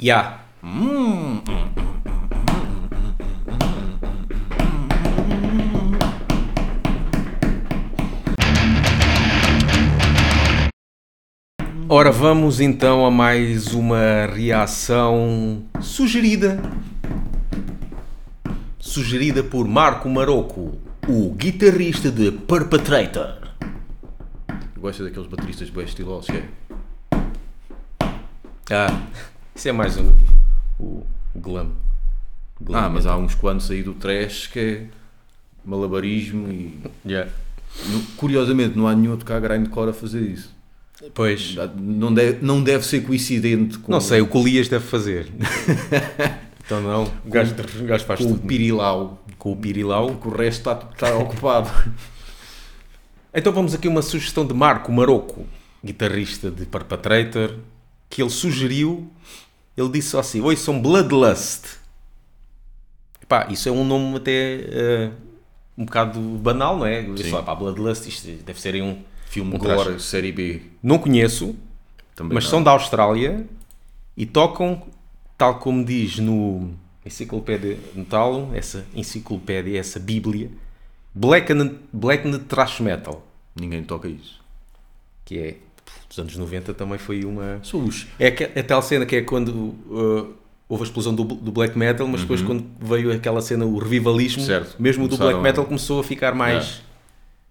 Ya. Ora, vamos então a mais uma reação sugerida. Sugerida por Marco Maroco, o guitarrista de Perpetrator. Gosta daqueles bateristas bem estilosos, que é? Ah, isso é mais um, o glam. Glam Ah, mas há uns quantos aí do trash que é malabarismo e... Yeah. No- Curiosamente, não há nenhum outro cá grindcore a fazer isso. Pois, Não deve, não deve ser coincidente com, não sei, o que o Lias deve fazer. então não, o gajo, o gajo faz com o tudo. pirilau, Com o pirilau. porque o resto está, está ocupado. Então vamos aqui uma sugestão de Marco Maroco, guitarrista de Perpetrator, que ele sugeriu, ele disse só assim, oi, são Bloodlust. Epá, isso é um nome até eh, um bocado banal, não é? Eu disse, Sim. "Ah, pá, Bloodlust, isto deve ser um Filme um Gore, trash." série B. Não conheço, Também mas não. são da Austrália e tocam, tal como diz no enciclopédia Metal, essa enciclopédia, essa bíblia, Black and, Black and Thrash Metal, Ninguém toca isso. que é, dos anos 90 também foi uma... Os... É, que- é tal cena que é quando uh, houve a explosão do, do black metal, mas depois quando veio aquela cena, o revivalismo, Uhum. Certo. mesmo do Começaram black a- metal começou a ficar mais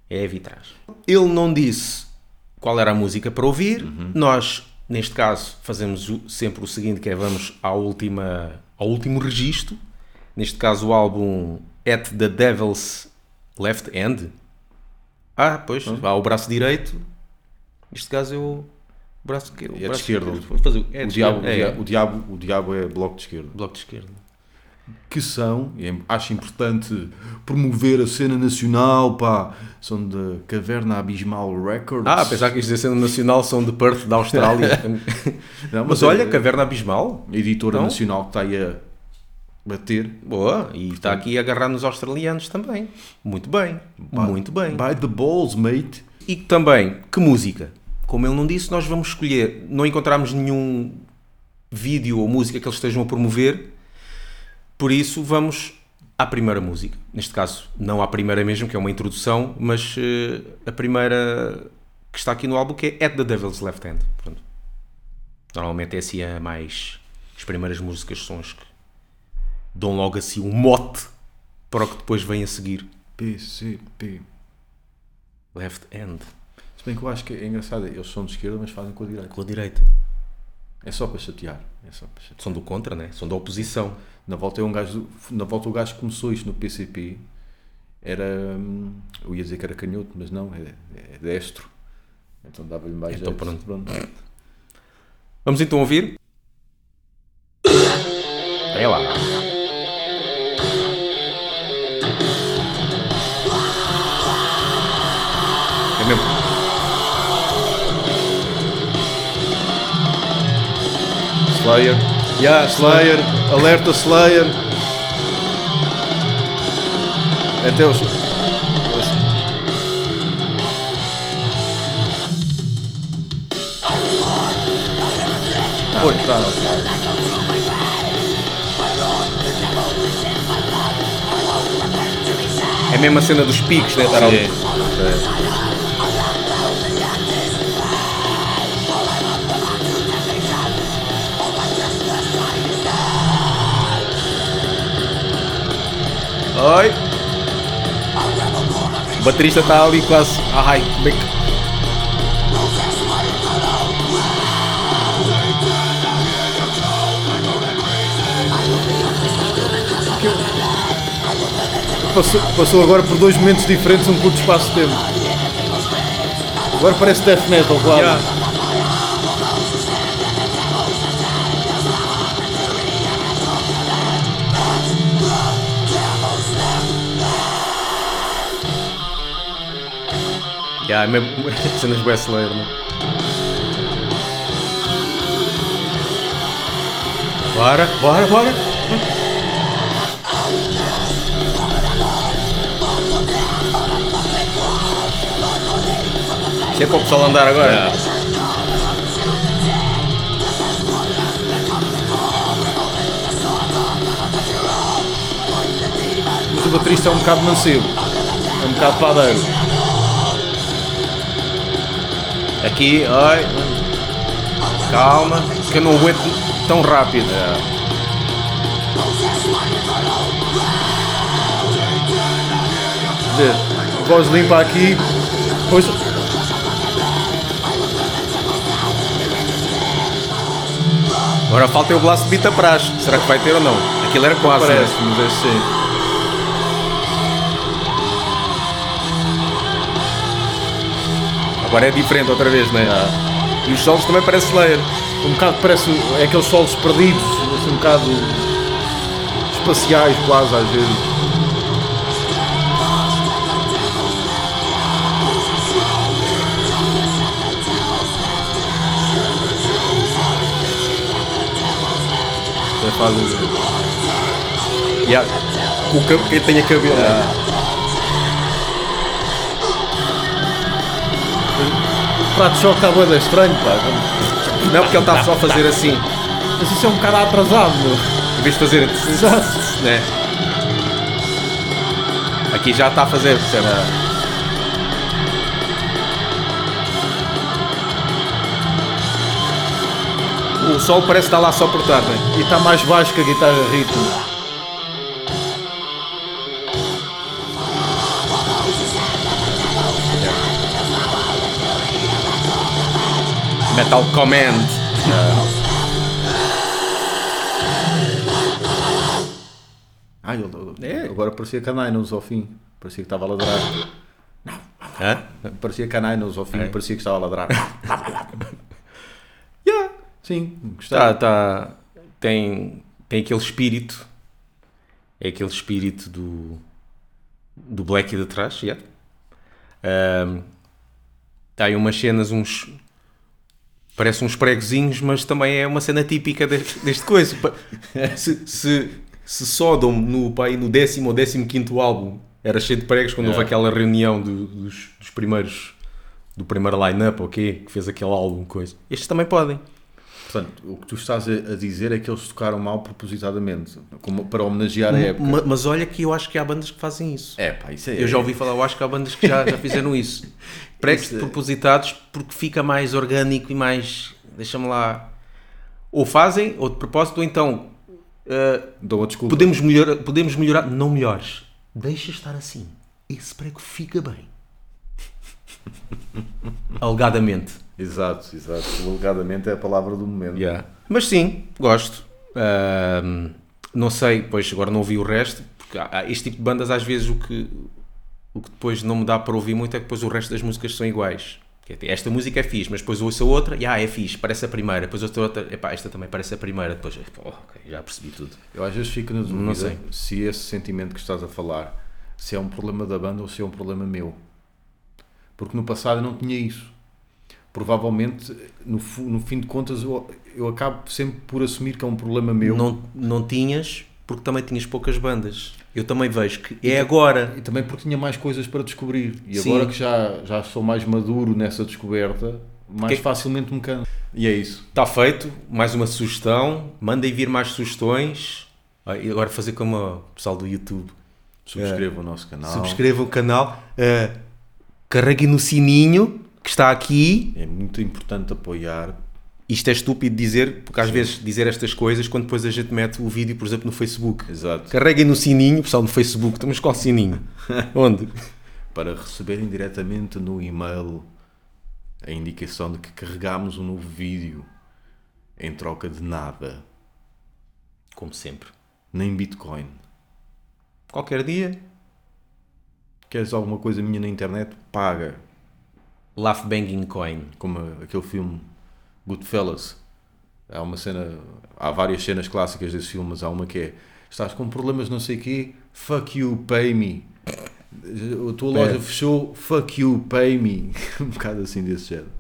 heavy trás. Ele não disse qual era a música para ouvir, Uhum. nós, neste caso, fazemos sempre o seguinte, que é vamos à última, ao último registro, neste caso o álbum At the Devil's Left End. Ah, pois, vá ao braço direito, neste caso eu... o Braço, que- o É de braço esquerda. Vou fazer, é o, de diabo, esquerda, é, o, diabo, o diabo é bloco de esquerda. bloco de esquerda. que são, e é- acho importante promover a cena nacional, pá, são da Caverna Abismal Records. Ah, apesar que isto é cena nacional, são de Perth, da Austrália. Não, Mas é- olha, Caverna Abismal, editora Então? nacional que está aí a bater. boa, e está aqui a agarrar nos australianos também. Muito bem, muito bem. By the balls, mate. E também, que música? Como ele não disse, nós vamos escolher. Não encontramos nenhum vídeo ou música que eles estejam a promover, por isso vamos à primeira música. Neste caso, não à primeira mesmo, que é uma introdução, mas eh, a primeira que está aqui no álbum, que é At the Devil's Left Hand. Pronto. Normalmente é assim a mais. As primeiras músicas são as que dão logo assim um mote para o que depois vem a seguir. PCP. Left Hand. Se bem que eu acho que é engraçado, eles são de esquerda, mas fazem com a direita. Com a direita. É só para chatear. É só para chatear. São do contra, né? São da oposição. Na volta, é um gajo, na volta o gajo que começou isto no PCP era. hum, Eu ia dizer que era canhoto, mas não, é, é destro. Então dava-lhe mais Então jeito. pronto. Vamos então ouvir? É lá. É mesmo. Slayer. Yeah, Slayer. Alerta Slayer. Até os. Oi, tá. É mesmo a cena dos picos, né? Estar ali. Oi. O baterista está ali quase. Ai, bem que- Passou, passou agora por dois momentos diferentes num curto espaço de tempo. Agora parece death metal, claro. Yeah. Yeah, é mesmo cenas bué celeiro, não. Bora, bora, bora! Isto é para o pessoal andar agora? Yeah. O baterista é um bocado mancebo, é um bocado padeiro. Aqui, ai. Calma, que eu não aguento tão rápido. Vê, voz limpa aqui. Depois, Agora falta o Blast Beat a praxe. Será que vai ter ou não? Aquilo era quase. né? parece, mas é sim. Agora é diferente outra vez, não é? E os solos também parece Slayer. Um bocado parece. É aqueles solos perdidos, assim, um bocado. espaciais quase às vezes. É fácil. Yeah. O quem tenha cabelo. O prato de choque está estranho, pá. Não, porque ele está só a fazer assim. Mas isso é um bocado atrasado, meu. Em vez de fazer. Exato. Né? Aqui já está a fazer, percebe? O sol parece estar lá só por estar, não é? E está mais baixo que a guitarra ritmo. Metal Command. Ah, ele, É. agora parecia Canainos ao fim. Parecia que estava a ladrar. Hã? Parecia Canainos ao fim, É. parecia que estava a ladrar. Yeah. Sim, gostei. Tá, tá. Tem, tem aquele espírito. É aquele espírito do. do Black de trás, yeah. Ahm, Tá aí umas cenas, uns. Parece uns pregozinhos, mas também é uma cena típica deste, deste coisa. Se, se, se Sodom no, pá, aí no décimo ou décimo quinto álbum era cheio de pregos quando houve Yeah. aquela reunião do- dos, dos primeiros do primeiro line-up, ok? Que fez aquele álbum, coisa. Estes também podem. Portanto, o que tu estás a dizer é que eles tocaram mal propositadamente, como para homenagear a época. Ma- Mas olha que eu acho que há bandas que fazem isso. É pá, isso é. Eu já ouvi falar, eu acho que há bandas que já, já fizeram isso. Pregos Isso é- propositados porque fica mais orgânico e mais. Deixa-me lá. Ou fazem, ou de propósito, ou então. uh, Dou a desculpa. podemos, melhorar, podemos melhorar. Não melhores. Deixa estar assim. Esse prego fica bem. Alegadamente. Exato, exato. Alegadamente é a palavra do momento. Yeah. Mas sim, gosto. Ahm, não sei, pois agora não ouvi o resto, porque há, há este tipo de bandas às vezes o que, o que depois não me dá para ouvir muito é que depois o resto das músicas são iguais. É, Esta música é fixe, mas depois ouço a outra e ah, é fixe, parece a primeira. Depois ouço a outra, epá, esta também parece a primeira. Depois, pô, ok, já percebi tudo. Eu às vezes fico na dúvida Não sei. se esse sentimento que estás a falar se é um problema da banda ou se é um problema meu. Porque no passado eu não tinha isso. Provavelmente, no, no fim de contas, eu, eu acabo sempre por assumir que é um problema meu. Não, não tinhas, porque também tinhas poucas bandas. Eu também vejo que é agora. E também porque tinha mais coisas para descobrir. E Sim. agora que já, já sou mais maduro nessa descoberta, mais Que- facilmente me canso. E é isso. Está feito, mais uma sugestão. Mandem vir mais sugestões. Ah, E agora fazer como o pessoal do YouTube. Subscreva o nosso canal. Subscrevam o canal. ah, carreguem no sininho que está aqui. É muito importante apoiar. Isto é estúpido dizer, porque às vezes dizer estas coisas quando depois a gente mete o vídeo, por exemplo, no Facebook. Exato. Carreguem no sininho, pessoal, no Facebook. Estamos com o sininho. Onde? Para receberem diretamente no e-mail a indicação de que carregámos um novo vídeo em troca de nada, Como sempre. nem Bitcoin. Qualquer dia, Queres alguma coisa minha na internet? Paga. Laugh Banging Coin. Como aquele filme Goodfellas. Há uma cena, há várias cenas clássicas desse filme, mas há uma que é estás com problemas não sei quê, fuck you, pay me. A tua Pera. loja fechou, fuck you, pay me. um bocado assim desse género.